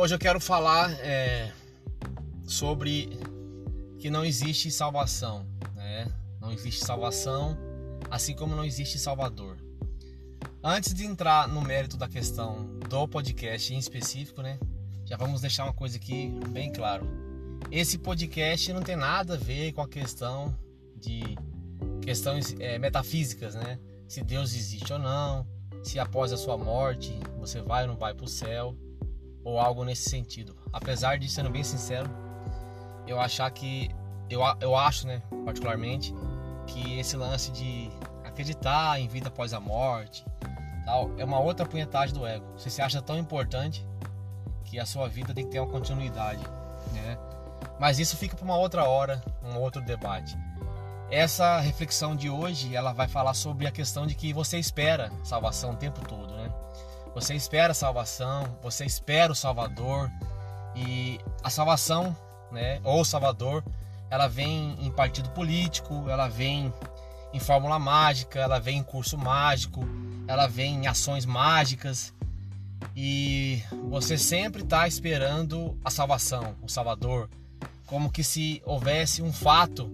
Hoje eu quero falar é, sobre que não existe salvação, né? Não existe salvação, assim como não existe Salvador. Antes de entrar no mérito da questão do podcast em específico, né? Já vamos deixar uma coisa aqui bem claro. Esse podcast não tem nada a ver com a questão de questões é, metafísicas, né? Se Deus existe ou não, se após a sua morte você vai ou não vai para o céu ou algo nesse sentido. Apesar de, sendo bem sincero, eu achar que eu, eu acho, né, particularmente, que esse lance de acreditar em vida após a morte, tal, é uma outra punhetagem do ego. Você se acha tão importante que a sua vida tem que ter uma continuidade, né? Mas isso fica para uma outra hora, um outro debate. Essa reflexão de hoje, ela vai falar sobre a questão de que você espera salvação o tempo todo, né? Você espera a salvação, você espera o Salvador e a salvação, né, ou o Salvador, ela vem em partido político, ela vem em fórmula mágica, ela vem em curso mágico, ela vem em ações mágicas e você sempre está esperando a salvação, o Salvador, como que se houvesse um fato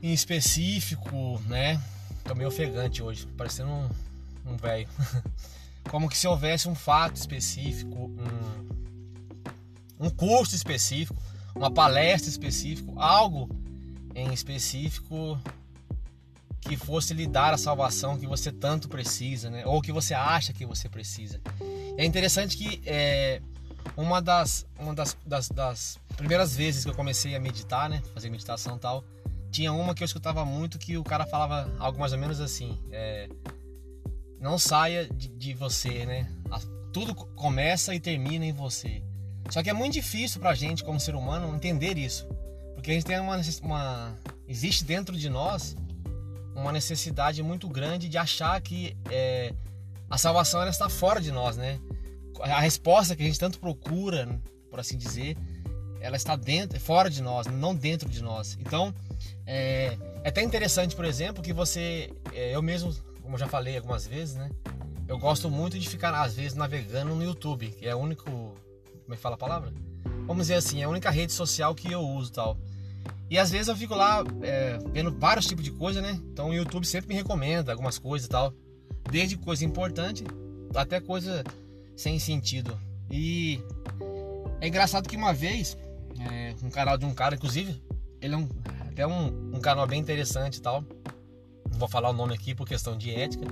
em específico, né? Tô meio ofegante hoje, parecendo um, um velho. como que se houvesse um fato específico, um, um curso específico, uma palestra específica, algo em específico que fosse lhe dar a salvação que você tanto precisa, né? ou que você acha que você precisa. É interessante que é, uma, das, uma das, das, das, primeiras vezes que eu comecei a meditar, né? fazer meditação e tal, tinha uma que eu escutava muito que o cara falava algo mais ou menos assim: é, não saia de, de você, né? Tudo começa e termina em você. Só que é muito difícil pra gente, como ser humano, entender isso. Porque a gente tem uma, uma existe dentro de nós uma necessidade muito grande de achar que é, a salvação ela está fora de nós, né? A resposta que a gente tanto procura, por assim dizer, ela está dentro, fora de nós, não dentro de nós. Então, é, é até interessante, por exemplo, que você, é, eu mesmo como eu já falei algumas vezes, né? Eu gosto muito de ficar, às vezes, navegando no YouTube, que é o único. Como é que fala a palavra? Vamos dizer assim, é a única rede social que eu uso tal. E às vezes eu fico lá é, vendo vários tipos de coisa, né? Então o YouTube sempre me recomenda algumas coisas e tal. Desde coisa importante até coisa sem sentido. E é engraçado que uma vez, é, um canal de um cara, inclusive, ele é um, até um, um canal bem interessante e tal vou falar o nome aqui por questão de ética.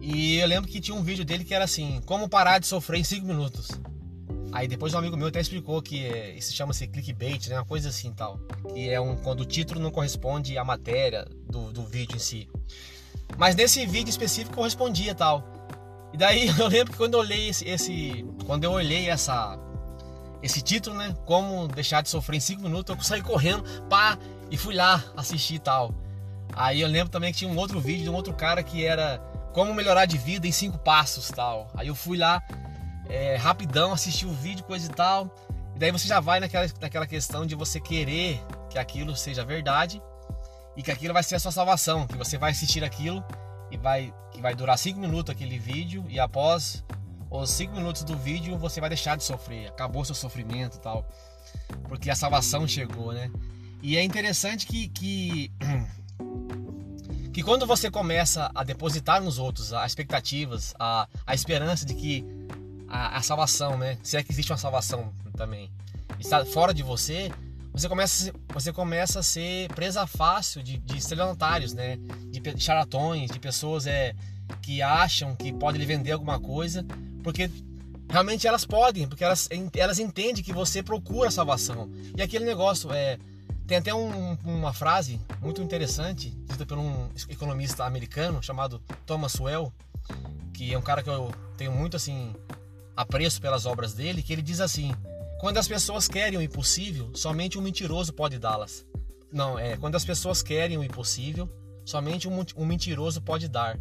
E eu lembro que tinha um vídeo dele que era assim: Como parar de sofrer em 5 minutos. Aí depois um amigo meu até explicou que é, isso chama-se clickbait, né? Uma coisa assim tal. Que é um quando o título não corresponde à matéria do, do vídeo em si. Mas nesse vídeo específico correspondia tal. E daí eu lembro que quando eu olhei esse, esse quando eu olhei essa esse título, né? Como deixar de sofrer em 5 minutos, eu saí correndo, pá, e fui lá assistir tal. Aí eu lembro também que tinha um outro vídeo de um outro cara que era como melhorar de vida em cinco passos tal. Aí eu fui lá é, rapidão, assisti o vídeo, coisa e tal. E daí você já vai naquela, naquela questão de você querer que aquilo seja verdade e que aquilo vai ser a sua salvação, que você vai assistir aquilo e vai, que vai durar cinco minutos aquele vídeo e após os cinco minutos do vídeo você vai deixar de sofrer, acabou seu sofrimento tal, porque a salvação chegou, né? E é interessante que, que que quando você começa a depositar nos outros as expectativas, a, a esperança de que a, a salvação, né? Se é que existe uma salvação também, está fora de você, você começa, você começa a ser presa fácil de, de estelionatários, né? De charatões, de pessoas é, que acham que podem lhe vender alguma coisa, porque realmente elas podem, porque elas, elas entendem que você procura salvação. E aquele negócio é tem até um, uma frase muito interessante, dita por um economista americano chamado Thomas Well, que é um cara que eu tenho muito assim apreço pelas obras dele, que ele diz assim: quando as pessoas querem o impossível, somente um mentiroso pode dá-las. Não, é quando as pessoas querem o impossível, somente um, um mentiroso pode dar.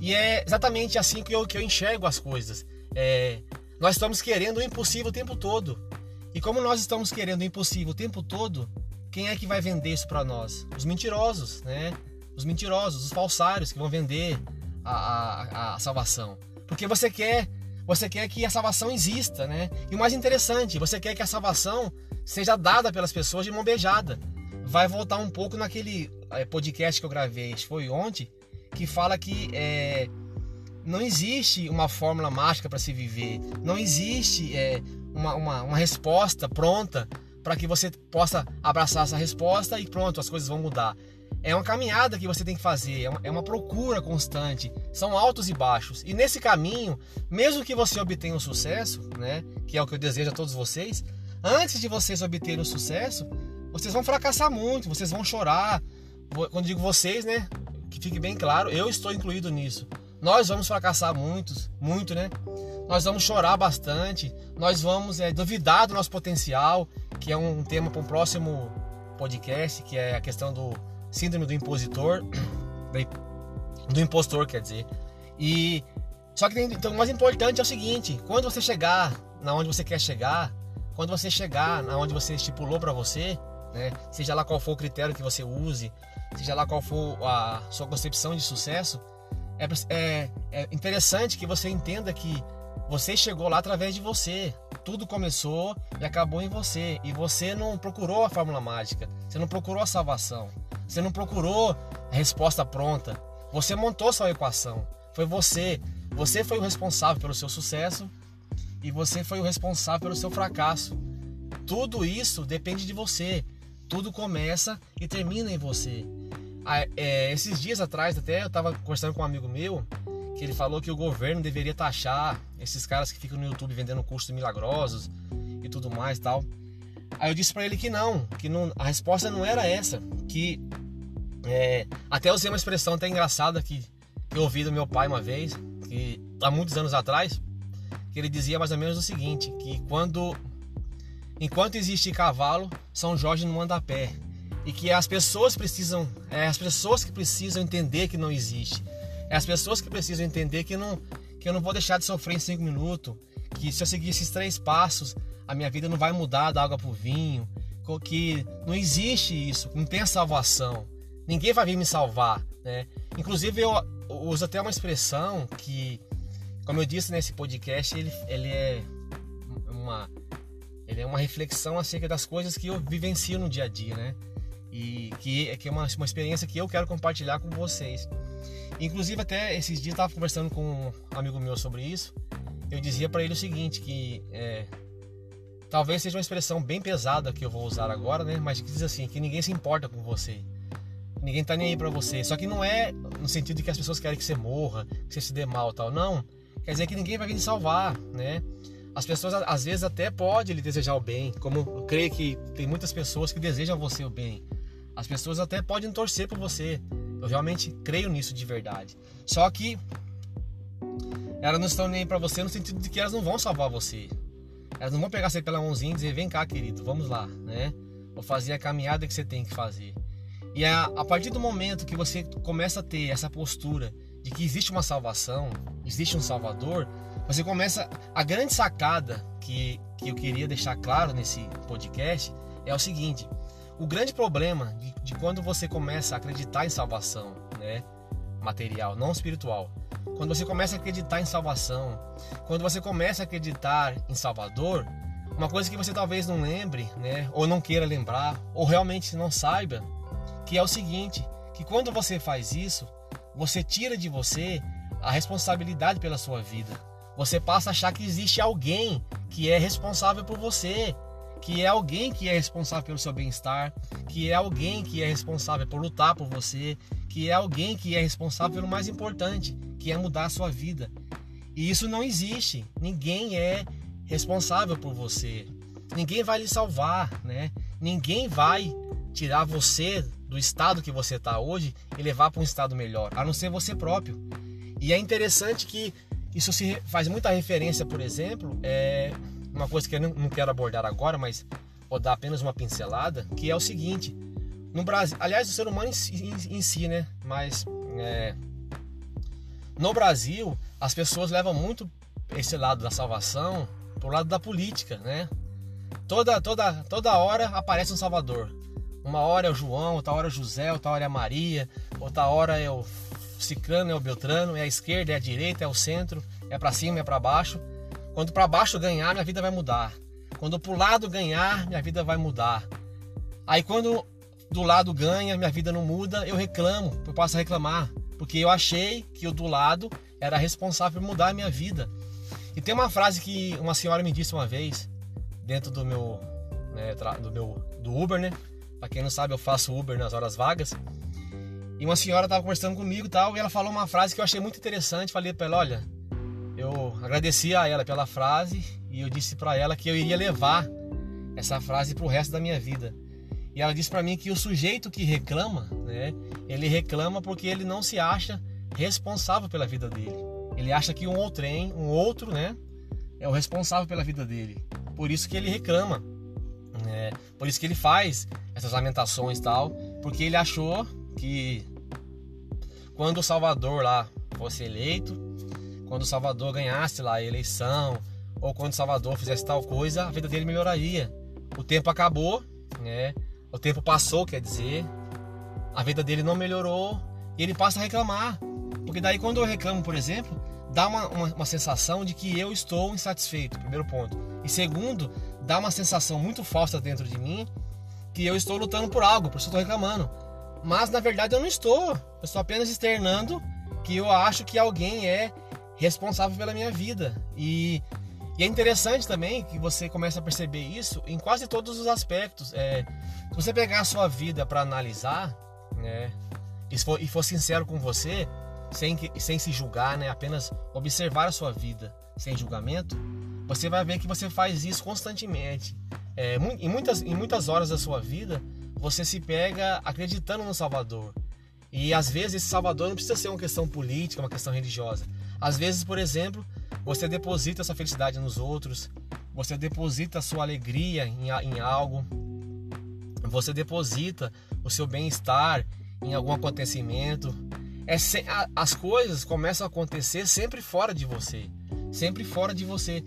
E é exatamente assim que eu, que eu enxergo as coisas. É, nós estamos querendo o impossível o tempo todo. E como nós estamos querendo o impossível o tempo todo, quem é que vai vender isso para nós? Os mentirosos, né? Os mentirosos, os falsários que vão vender a, a, a salvação. Porque você quer, Você quer que a salvação exista, né? E o mais interessante, você quer que a salvação seja dada pelas pessoas de mão beijada. Vai voltar um pouco naquele eh, podcast que eu gravei, foi ontem, que fala que é, não existe uma fórmula mágica para se viver, não existe é, uma, uma, uma resposta pronta para que você possa abraçar essa resposta e pronto, as coisas vão mudar. É uma caminhada que você tem que fazer, é uma, é uma procura constante, são altos e baixos. E nesse caminho, mesmo que você obtenha um sucesso, né, que é o que eu desejo a todos vocês, antes de vocês obterem o sucesso, vocês vão fracassar muito, vocês vão chorar. Quando digo vocês, né, que fique bem claro, eu estou incluído nisso. Nós vamos fracassar muitos, muito, né? Nós vamos chorar bastante, nós vamos é, duvidar do nosso potencial, que é um tema para um próximo podcast, que é a questão do síndrome do impositor, do impostor, quer dizer. E só que então, o mais importante é o seguinte: quando você chegar na onde você quer chegar, quando você chegar na onde você estipulou para você, né, seja lá qual for o critério que você use, seja lá qual for a sua concepção de sucesso, é, é, é interessante que você entenda que você chegou lá através de você. Tudo começou e acabou em você. E você não procurou a fórmula mágica. Você não procurou a salvação. Você não procurou a resposta pronta. Você montou sua equação. Foi você. Você foi o responsável pelo seu sucesso e você foi o responsável pelo seu fracasso. Tudo isso depende de você. Tudo começa e termina em você. Ah, é, esses dias atrás, até eu estava conversando com um amigo meu que ele falou que o governo deveria taxar esses caras que ficam no YouTube vendendo cursos milagrosos e tudo mais tal. Aí eu disse para ele que não, que não, a resposta não era essa, que é, até usei uma expressão até engraçada que eu ouvi do meu pai uma vez, que há muitos anos atrás, que ele dizia mais ou menos o seguinte, que quando enquanto existe cavalo, São Jorge não anda a pé. E que as pessoas precisam, é as pessoas que precisam entender que não existe. É as pessoas que precisam entender que não que eu não vou deixar de sofrer em cinco minutos, que se eu seguir esses três passos, a minha vida não vai mudar da água para o vinho, que não existe isso, não tem a salvação. Ninguém vai vir me salvar, né? Inclusive eu uso até uma expressão que, como eu disse nesse podcast, ele, ele é uma ele é uma reflexão acerca das coisas que eu vivencio no dia a dia, né? E que, que é uma, uma experiência que eu quero compartilhar com vocês. Inclusive até esses dias eu estava conversando com um amigo meu sobre isso. Eu dizia para ele o seguinte, que é, talvez seja uma expressão bem pesada que eu vou usar agora, né? Mas que diz assim, que ninguém se importa com você. Ninguém tá nem aí para você. Só que não é no sentido de que as pessoas querem que você morra, que você se dê mal, tal. Não. Quer dizer que ninguém vai vir te salvar, né? As pessoas às vezes até podem lhe desejar o bem, como eu creio que tem muitas pessoas que desejam você o bem. As pessoas até podem torcer por você, eu realmente creio nisso de verdade. Só que elas não estão nem para você no sentido de que elas não vão salvar você. Elas não vão pegar você pela mãozinha e dizer: vem cá, querido, vamos lá, né? Vou fazer a caminhada que você tem que fazer. E a, a partir do momento que você começa a ter essa postura de que existe uma salvação, existe um Salvador, você começa. A grande sacada que, que eu queria deixar claro nesse podcast é o seguinte: o grande problema de, de, quando você começa a acreditar em salvação, né, material, não espiritual, quando você começa a acreditar em salvação, quando você começa a acreditar em Salvador, uma coisa que você talvez não lembre, né, ou não queira lembrar, ou realmente não saiba, que é o seguinte, que quando você faz isso, você tira de você a responsabilidade pela sua vida. Você passa a achar que existe alguém que é responsável por você, que é alguém que é responsável pelo seu bem-estar, que é alguém que é responsável por lutar por você, que é alguém que é responsável pelo mais importante, que é mudar a sua vida. E isso não existe. Ninguém é responsável por você. Ninguém vai lhe salvar, né? Ninguém vai tirar você do estado que você está hoje e levar para um estado melhor, a não ser você próprio. E é interessante que isso se faz muita referência, por exemplo, é uma coisa que eu não quero abordar agora, mas vou dar apenas uma pincelada, que é o seguinte: no Brasil, aliás, o ser humano em si, em si né? Mas é, no Brasil, as pessoas levam muito esse lado da salvação pro lado da política, né? Toda, toda, toda hora aparece um Salvador. Uma hora é o João, outra hora é o José, outra hora é a Maria, outra hora é o Ciclano, é o Beltrano, é a esquerda, é a direita, é o centro, é para cima, é para baixo. Quando para baixo ganhar, minha vida vai mudar. Quando pro lado ganhar, minha vida vai mudar. Aí quando do lado ganha, minha vida não muda, eu reclamo, eu passo a reclamar, porque eu achei que o do lado era responsável por mudar a minha vida. E tem uma frase que uma senhora me disse uma vez, dentro do meu, né, do meu do Uber, né? Pra quem não sabe, eu faço Uber nas horas vagas. E uma senhora estava conversando comigo e tal, e ela falou uma frase que eu achei muito interessante. Falei para ela: olha, eu agradeci a ela pela frase e eu disse para ela que eu iria levar essa frase para o resto da minha vida. E ela disse para mim que o sujeito que reclama, né, ele reclama porque ele não se acha responsável pela vida dele. Ele acha que um outro, um outro, né, é o responsável pela vida dele. Por isso que ele reclama. Né? Por isso que ele faz essas lamentações e tal, porque ele achou que quando o Salvador lá fosse eleito, quando Salvador ganhasse lá a eleição, ou quando Salvador fizesse tal coisa, a vida dele melhoraria. O tempo acabou, né? O tempo passou, quer dizer, a vida dele não melhorou e ele passa a reclamar. Porque daí quando eu reclamo, por exemplo, dá uma, uma, uma sensação de que eu estou insatisfeito, primeiro ponto. E segundo, dá uma sensação muito falsa dentro de mim que eu estou lutando por algo, por isso eu estou reclamando. Mas na verdade eu não estou. Eu estou apenas externando que eu acho que alguém é responsável pela minha vida. E, e é interessante também que você comece a perceber isso em quase todos os aspectos. É, se você pegar a sua vida para analisar, né, e for, e for sincero com você, sem, sem se julgar, né, apenas observar a sua vida sem julgamento, você vai ver que você faz isso constantemente. É, em, muitas, em muitas horas da sua vida, você se pega acreditando no Salvador. E às vezes Salvador não precisa ser uma questão política, uma questão religiosa. Às vezes, por exemplo, você deposita sua felicidade nos outros, você deposita sua alegria em, em algo, você deposita o seu bem-estar em algum acontecimento. É se, a, as coisas começam a acontecer sempre fora de você, sempre fora de você.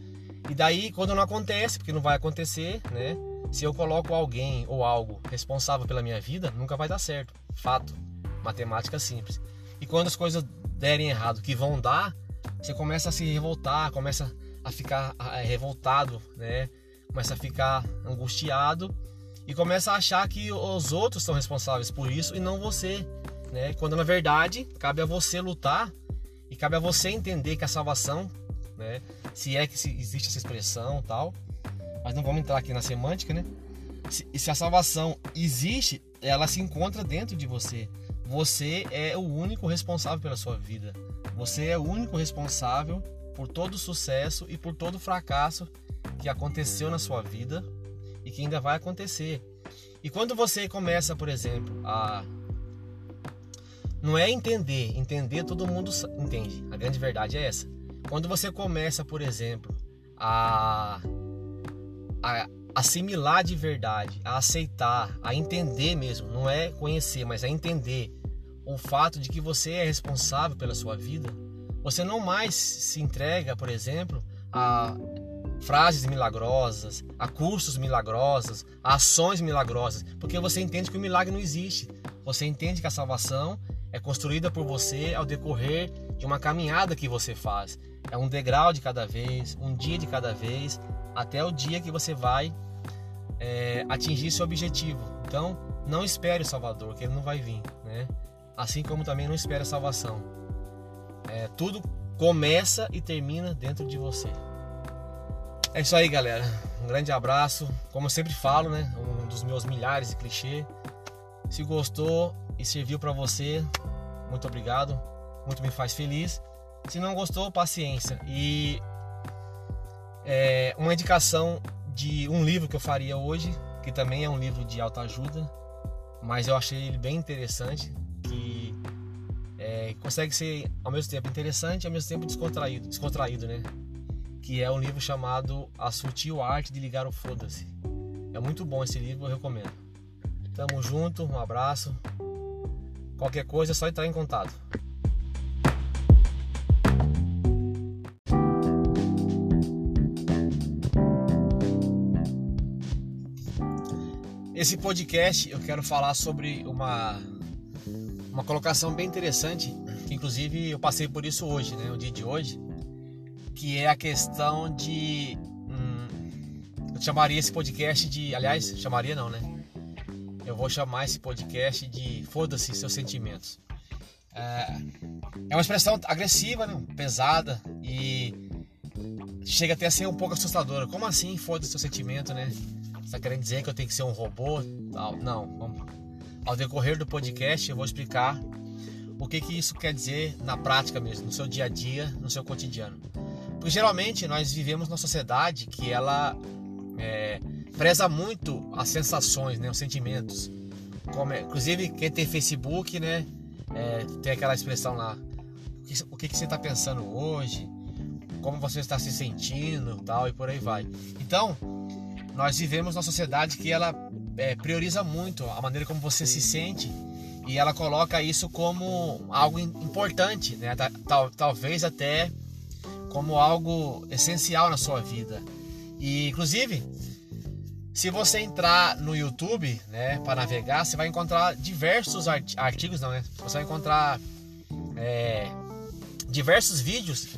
E daí, quando não acontece, porque não vai acontecer, né? Se eu coloco alguém ou algo responsável pela minha vida, nunca vai dar certo. Fato. Matemática simples. E quando as coisas derem errado, que vão dar, você começa a se revoltar, começa a ficar revoltado, né? Começa a ficar angustiado e começa a achar que os outros são responsáveis por isso e não você, né? Quando na verdade cabe a você lutar e cabe a você entender que a salvação, né? Se é que existe essa expressão, tal, mas não vamos entrar aqui na semântica, né? Se, se a salvação existe, ela se encontra dentro de você. Você é o único responsável pela sua vida. Você é o único responsável por todo o sucesso e por todo o fracasso que aconteceu na sua vida e que ainda vai acontecer. E quando você começa, por exemplo, a não é entender, entender todo mundo entende. A grande verdade é essa. Quando você começa, por exemplo, a a assimilar de verdade, a aceitar, a entender mesmo, não é conhecer, mas a entender o fato de que você é responsável pela sua vida, você não mais se entrega, por exemplo, a frases milagrosas, a cursos milagrosos, a ações milagrosas, porque você entende que o milagre não existe. Você entende que a salvação é construída por você ao decorrer de uma caminhada que você faz. É um degrau de cada vez, um dia de cada vez, até o dia que você vai é, atingir seu objetivo. Então, não espere o Salvador, que ele não vai vir, né? Assim como também não espere a salvação. É, tudo começa e termina dentro de você. É isso aí, galera. Um grande abraço. Como eu sempre falo, né? Um dos meus milhares de clichê. Se gostou e serviu para você, muito obrigado. Muito me faz feliz. Se não gostou, paciência. E é, uma indicação de um livro que eu faria hoje, que também é um livro de autoajuda, mas eu achei ele bem interessante, consegue ser ao mesmo tempo interessante e ao mesmo tempo descontraído, descontraído, né? Que é um livro chamado A Sutil Arte de Ligar o Foda-se. É muito bom esse livro, eu recomendo. Tamo junto, um abraço. Qualquer coisa é só entrar em contato. Esse podcast eu quero falar sobre uma, uma colocação bem interessante, que inclusive eu passei por isso hoje, né, o dia de hoje, que é a questão de. Hum, eu chamaria esse podcast de. Aliás, chamaria não, né? Eu vou chamar esse podcast de Foda-se seus sentimentos. É, é uma expressão agressiva, né? pesada e chega até a ser um pouco assustadora. Como assim foda-se seu sentimento, né? Você tá querendo dizer que eu tenho que ser um robô? Não, vamos. Ao decorrer do podcast eu vou explicar o que, que isso quer dizer na prática mesmo, no seu dia a dia, no seu cotidiano. Porque geralmente nós vivemos numa sociedade que ela é, preza muito as sensações, né, os sentimentos. É, inclusive quem tem Facebook, né, é, tem aquela expressão lá, o que, o que, que você está pensando hoje, como você está se sentindo, tal e por aí vai. Então nós vivemos numa sociedade que ela é, prioriza muito a maneira como você se sente e ela coloca isso como algo importante, né? Tal, talvez até como algo essencial na sua vida. E inclusive, se você entrar no YouTube, né, para navegar, você vai encontrar diversos artigos, não, né? Você vai encontrar é, diversos vídeos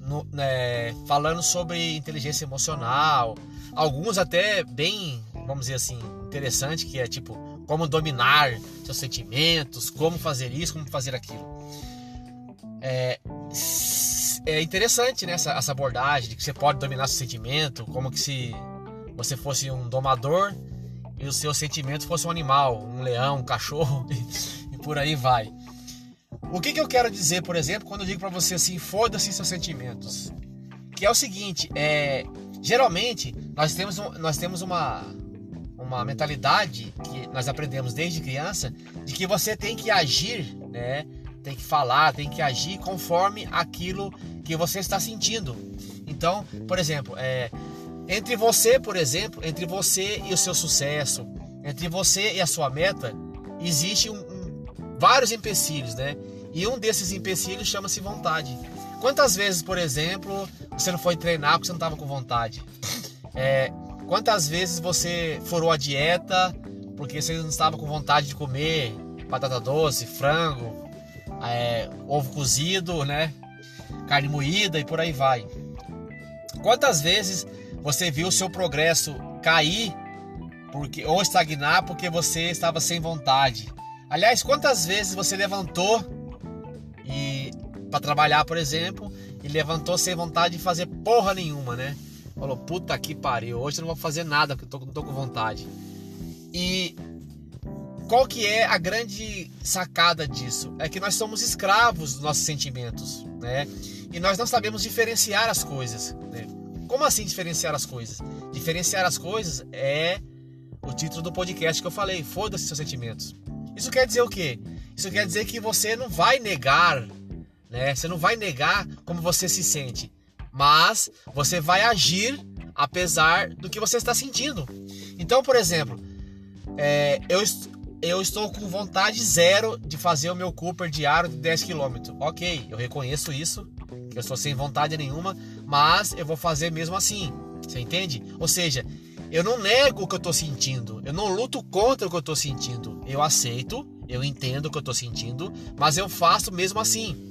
no, né, falando sobre inteligência emocional, alguns até bem, vamos dizer assim, interessante, que é tipo como dominar seus sentimentos, como fazer isso, como fazer aquilo. É, é interessante né, essa, essa abordagem de que você pode dominar seu sentimento, como que se você fosse um domador e o seu sentimento fosse um animal, um leão, um cachorro e, por aí vai. O que, que eu quero dizer, por exemplo, quando eu digo para você assim, foda-se seus sentimentos? Que é o seguinte, é, geralmente nós temos, nós temos uma, uma mentalidade que nós aprendemos desde criança de que você tem que agir, né? Tem que falar, tem que agir conforme aquilo que você está sentindo. Então, por exemplo, é, entre você, por exemplo, entre você e o seu sucesso, entre você e a sua meta, existe um, um, vários empecilhos, né? E um desses empecilhos chama-se vontade. Quantas vezes, por exemplo, você não foi treinar porque você não estava com vontade? É, Quantas vezes você furou a dieta porque você não estava com vontade de comer batata doce, frango, é, ovo cozido, né? Carne moída e por aí vai. Quantas vezes você viu o seu progresso cair porque ou estagnar porque você estava sem vontade? Aliás, quantas vezes você levantou e para trabalhar, por exemplo, e levantou sem vontade de fazer porra nenhuma, né? Falou, puta que pariu, hoje eu não vou fazer nada porque eu tô, não tô com vontade. E qual que é a grande sacada disso? É que nós somos escravos dos nossos sentimentos, né? E nós não sabemos diferenciar as coisas, né? Como assim diferenciar as coisas? Diferenciar as coisas é o título do podcast que eu falei, foda-se seus sentimentos. Isso quer dizer o quê? Isso quer dizer que você não vai negar, né? Você não vai negar como você se sente mas você vai agir apesar do que você está sentindo. Então, por exemplo, é, eu, eu estou com vontade zero de fazer o meu Cooper diário de 10 km. Ok, eu reconheço isso, que eu estou sem vontade nenhuma, mas eu vou fazer mesmo assim. Você entende? Ou seja, eu não nego o que eu estou sentindo, eu não luto contra o que eu estou sentindo. Eu aceito, eu entendo o que eu estou sentindo, mas eu faço mesmo assim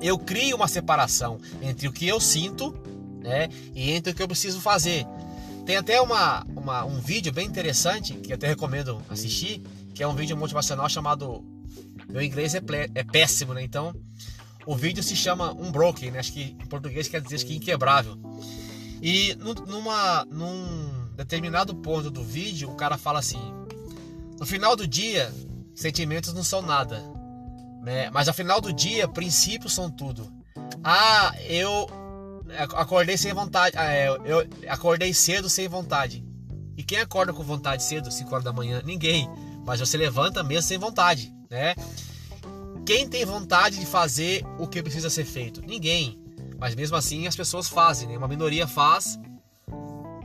eu crio uma separação entre o que eu sinto né, e entre o que eu preciso fazer. Tem até uma, uma, um vídeo bem interessante que eu até recomendo assistir, que é um vídeo motivacional chamado. Meu inglês é, é péssimo, né? Então, o vídeo se chama Unbroken, né? Acho que em português quer dizer que inquebrável. E numa, num determinado ponto do vídeo, o cara fala assim: No final do dia, sentimentos não são nada né? Mas ao final do dia, princípios são tudo. Ah, eu acordei sem vontade. Ah, é, eu acordei cedo sem vontade. E quem acorda com vontade cedo, 5 horas da manhã? Ninguém. Mas você levanta mesmo sem vontade, né? Quem tem vontade de fazer o que precisa ser feito? Ninguém. Mas mesmo assim as pessoas fazem, né? Uma minoria faz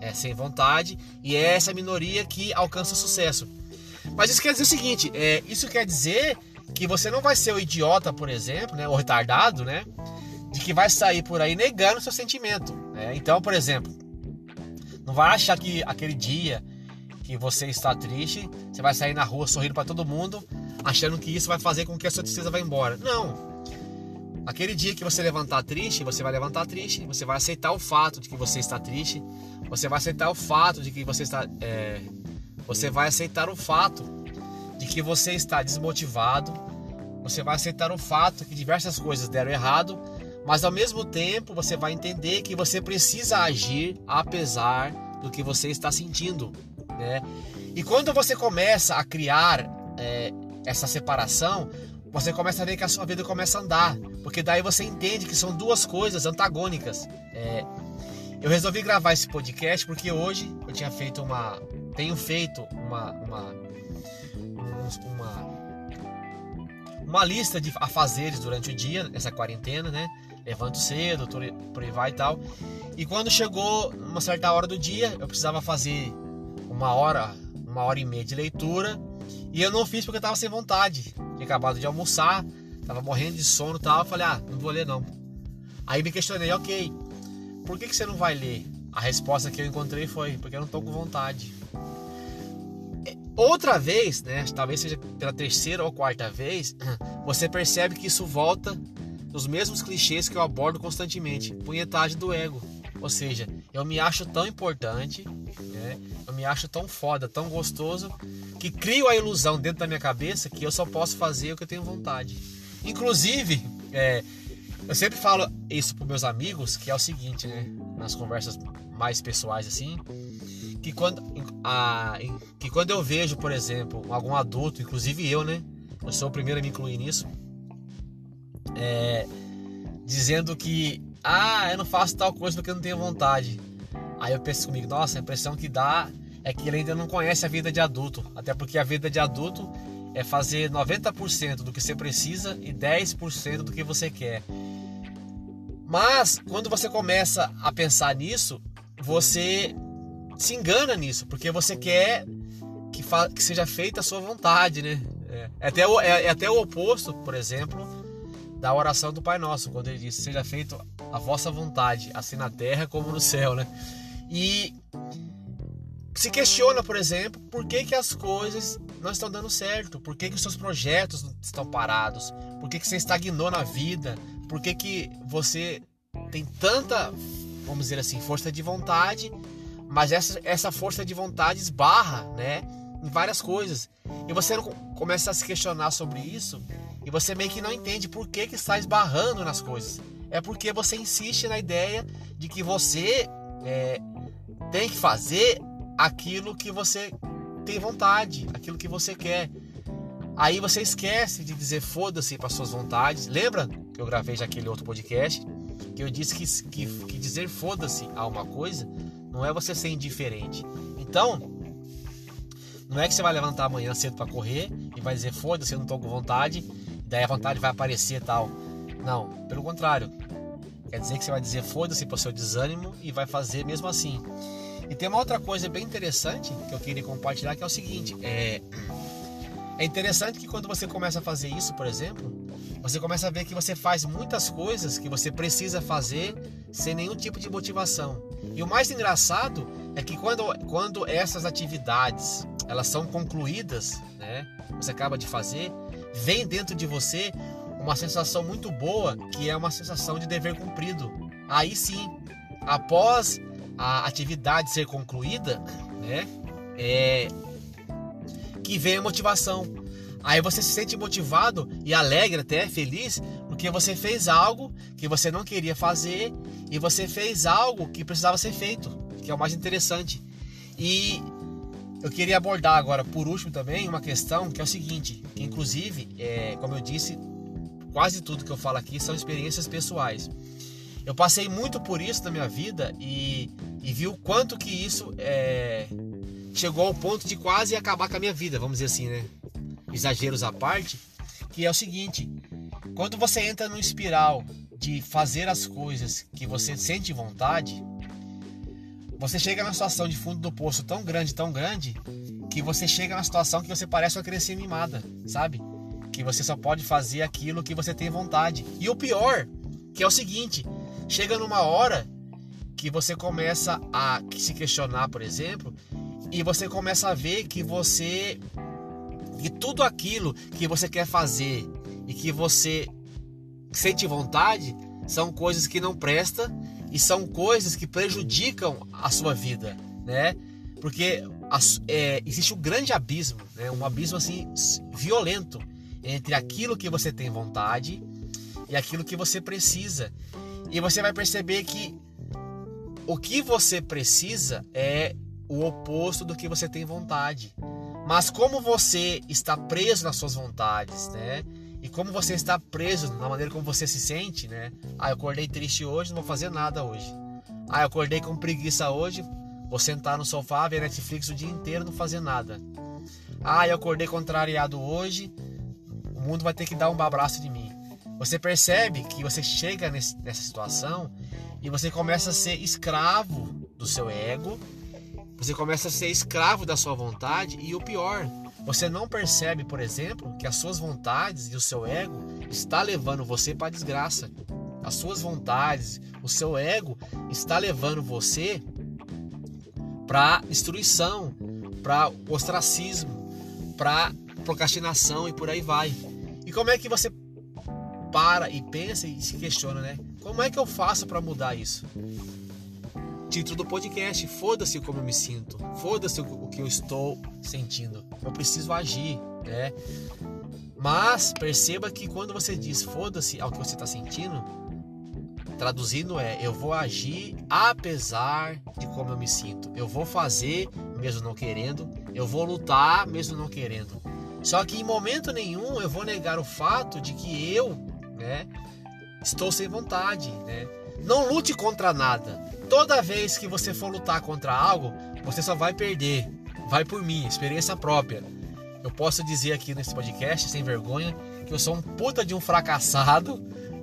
é, sem vontade e é essa minoria que alcança sucesso. Mas isso quer dizer o seguinte: é, isso quer dizer que você não vai ser o idiota, por exemplo, né, o retardado, né, de que vai sair por aí negando seu sentimento. Né? Então, por exemplo, não vai achar que aquele dia que você está triste, você vai sair na rua sorrindo para todo mundo, achando que isso vai fazer com que a sua tristeza vá embora. Não. Aquele dia que você levantar triste, você vai levantar triste. Você vai aceitar o fato de que você está triste. Você vai aceitar o fato de que você está. É, você vai aceitar o fato de que você está desmotivado. Você vai aceitar o fato que diversas coisas deram errado. Mas ao mesmo tempo você vai entender que você precisa agir apesar do que você está sentindo. Né? E quando você começa a criar é, essa separação, você começa a ver que a sua vida começa a andar. Porque daí você entende que são duas coisas antagônicas. É, eu resolvi gravar esse podcast porque hoje eu tinha feito uma. Tenho feito uma. Uma, uma, uma lista de afazeres durante o dia, essa quarentena, né? Levanto cedo, por aí vai e tal. E quando chegou uma certa hora do dia, eu precisava fazer uma hora, uma hora e meia de leitura. E eu não fiz porque eu tava sem vontade tinha acabado de almoçar, tava morrendo de sono e tal. Eu falei, ah, não vou ler não. Aí me questionei, ok, por que, que você não vai ler? A resposta que eu encontrei foi, porque eu não tô com vontade. Outra vez, né, talvez seja pela terceira ou quarta vez, você percebe que isso volta nos mesmos clichês que eu abordo constantemente. Punhetagem do ego. Ou seja, eu me acho tão importante, né? eu me acho tão foda, tão gostoso, que crio a ilusão dentro da minha cabeça que eu só posso fazer o que eu tenho vontade. Inclusive, é, eu sempre falo isso para meus amigos, que é o seguinte, né? Nas conversas mais pessoais assim, que quando, a, que quando eu vejo, por exemplo, algum adulto, inclusive eu, né? Eu sou o primeiro a me incluir nisso, é, dizendo que ah, eu não faço tal coisa porque eu não tenho vontade. Aí eu penso comigo, nossa, a impressão que dá é que ele ainda não conhece a vida de adulto. Até porque a vida de adulto é fazer 90% do que você precisa e 10% do que você quer. Mas quando você começa a pensar nisso, você se engana nisso, porque você quer que, que seja feita a sua vontade, né? É, é até o, é, é até o oposto, por exemplo, da oração do Pai Nosso, quando ele diz: Seja feito a vossa vontade, assim na terra como no céu, né? E se questiona, por exemplo, por que, que as coisas não estão dando certo, por que, que os seus projetos estão parados, por que, que você estagnou na vida, por que, que você tem tanta, vamos dizer assim, força de vontade, mas essa, essa força de vontade esbarra, né? Em várias coisas. E você começa a se questionar sobre isso e você meio que não entende por que, que está esbarrando nas coisas. É porque você insiste na ideia de que você é, tem que fazer aquilo que você tem vontade, aquilo que você quer. Aí você esquece de dizer foda-se para suas vontades. Lembra que eu gravei já aquele outro podcast? Que eu disse que, que, que dizer foda-se a uma coisa não é você ser indiferente. Então, não é que você vai levantar amanhã cedo para correr e vai dizer foda-se, eu não tô com vontade daí a vontade vai aparecer e tal. Não, pelo contrário. Quer dizer que você vai dizer foda-se pro seu desânimo e vai fazer mesmo assim. E tem uma outra coisa bem interessante que eu queria compartilhar que é o seguinte: é, é interessante que quando você começa a fazer isso, por exemplo, você começa a ver que você faz muitas coisas que você precisa fazer sem nenhum tipo de motivação. E o mais engraçado é que quando, quando essas atividades elas são concluídas, né, você acaba de fazer, vem dentro de você uma sensação muito boa, que é uma sensação de dever cumprido. Aí sim, após a atividade ser concluída, né, é que vem a motivação. Aí você se sente motivado e alegre até, feliz, porque você fez algo que você não queria fazer e você fez algo que precisava ser feito, que é o mais interessante. E eu queria abordar agora, por último também, uma questão que é o seguinte, que inclusive, é, como eu disse, quase tudo que eu falo aqui são experiências pessoais. Eu passei muito por isso na minha vida e, e vi o quanto que isso é, chegou ao ponto de quase acabar com a minha vida, vamos dizer assim, né? Exageros à parte, que é o seguinte: quando você entra num espiral de fazer as coisas que você sente vontade, você chega na situação de fundo do poço tão grande, tão grande, que você chega na situação que você parece uma criança mimada, sabe? Que você só pode fazer aquilo que você tem vontade. E o pior, que é o seguinte, chega numa hora que você começa a se questionar, por exemplo, e você começa a ver que você que tudo aquilo que você quer fazer e que você sente vontade são coisas que não prestam e são coisas que prejudicam a sua vida, né? Porque é, existe um grande abismo, né? um abismo assim violento entre aquilo que você tem vontade e aquilo que você precisa. E você vai perceber que o que você precisa é o oposto do que você tem vontade. Mas como você está preso nas suas vontades, né? E como você está preso na maneira como você se sente, né? Ah, eu acordei triste hoje, não vou fazer nada hoje. Ah, eu acordei com preguiça hoje, vou sentar no sofá, ver Netflix o dia inteiro, não fazer nada. Ah, eu acordei contrariado hoje, o mundo vai ter que dar um abraço de mim. Você percebe que você chega nesse, nessa situação e você começa a ser escravo do seu ego, você começa a ser escravo da sua vontade e o pior, você não percebe, por exemplo, que as suas vontades e o seu ego está levando você para a desgraça. As suas vontades, o seu ego está levando você para destruição, para ostracismo, para procrastinação e por aí vai. E como é que você para e pensa e se questiona, né? Como é que eu faço para mudar isso? Título do podcast: Foda-se como eu me sinto, foda-se o que eu estou sentindo. Eu preciso agir, né? Mas perceba que quando você diz foda-se ao que você está sentindo, traduzindo é eu vou agir apesar de como eu me sinto. Eu vou fazer mesmo não querendo, eu vou lutar mesmo não querendo. Só que em momento nenhum eu vou negar o fato de que eu né? Estou sem vontade, né? Não lute contra nada. Toda vez que você for lutar contra algo, você só vai perder. Vai por mim, experiência própria. Eu posso dizer aqui nesse podcast, sem vergonha, que eu sou um puta de um fracassado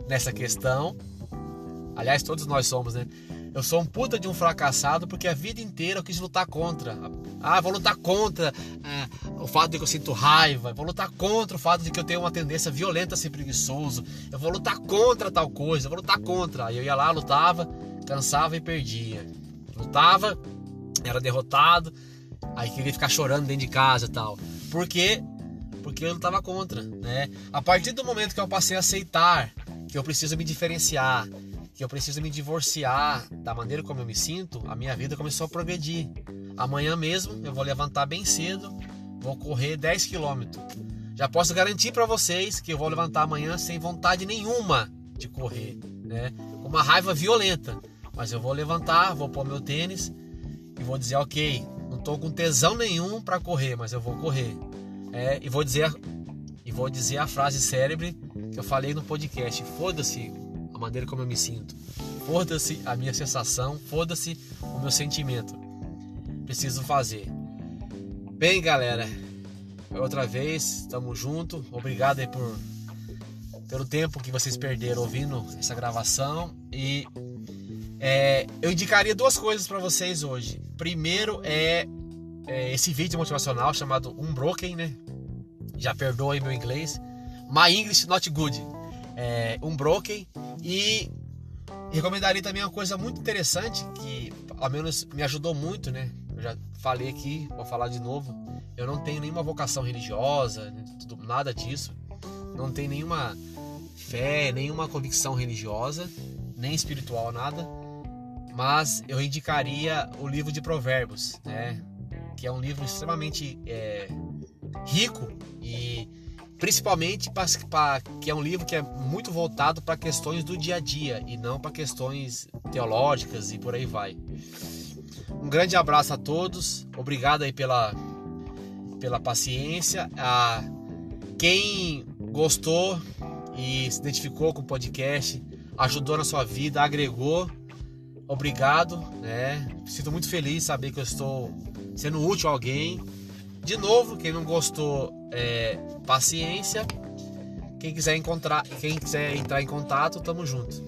nessa questão. Aliás, todos nós somos, né? Eu sou um puta de um fracassado porque a vida inteira eu quis lutar contra. Ah, vou lutar contra é, o fato de que eu sinto raiva, vou lutar contra o fato de que eu tenho uma tendência violenta a ser preguiçoso, eu vou lutar contra tal coisa, eu vou lutar contra. Aí eu ia lá, lutava, cansava e perdia. Lutava, era derrotado, aí queria ficar chorando dentro de casa e tal. Por quê? Porque eu lutava contra, né? A partir do momento que eu passei a aceitar que eu preciso me diferenciar, que eu preciso me divorciar da maneira como eu me sinto, a minha vida começou a progredir. Amanhã mesmo eu vou levantar bem cedo, vou correr 10 quilômetros. Já posso garantir para vocês que eu vou levantar amanhã sem vontade nenhuma de correr, né? Com uma raiva violenta. Mas eu vou levantar, vou pôr meu tênis e vou dizer, ok, não estou com tesão nenhum para correr, mas eu vou correr. É, e vou dizer e vou dizer a frase célebre que eu falei no podcast: foda-se maneira como eu me sinto. Foda-se a minha sensação, foda-se o meu sentimento. Preciso fazer. Bem, galera, outra vez, tamo junto. Obrigado aí por pelo tempo que vocês perderam ouvindo essa gravação e é, eu indicaria duas coisas para vocês hoje. Primeiro é, é, esse vídeo motivacional chamado Unbroken, né? Já perdoe meu inglês. My English Not Good. É, Unbroken e recomendaria também uma coisa muito interessante que ao menos me ajudou muito, né? Eu já falei aqui, vou falar de novo. Eu não tenho nenhuma vocação religiosa, nada disso. Não tenho nenhuma fé, nenhuma convicção religiosa, nem espiritual, nada. Mas eu indicaria o livro de Provérbios, né? Que é um livro extremamente é, rico e principalmente para que é um livro que é muito voltado para questões do dia a dia e não para questões teológicas e por aí vai. Um grande abraço a todos, obrigado aí pela pela paciência, a quem gostou e se identificou com o podcast, ajudou na sua vida, agregou, obrigado, né? Sinto muito feliz saber que eu estou sendo útil a alguém. De novo, quem não gostou, é, paciência. Quem quiser encontrar, quem quiser entrar em contato, tamo junto.